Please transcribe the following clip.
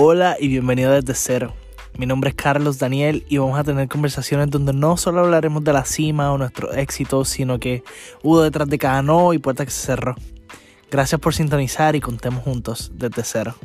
Hola y bienvenido desde cero. Mi nombre es Carlos Daniel y vamos a tener conversaciones donde no solo hablaremos de la cima o nuestros éxitos, sino que hubo detrás de cada no y puerta que se cerró. Gracias por sintonizar y contemos juntos desde cero.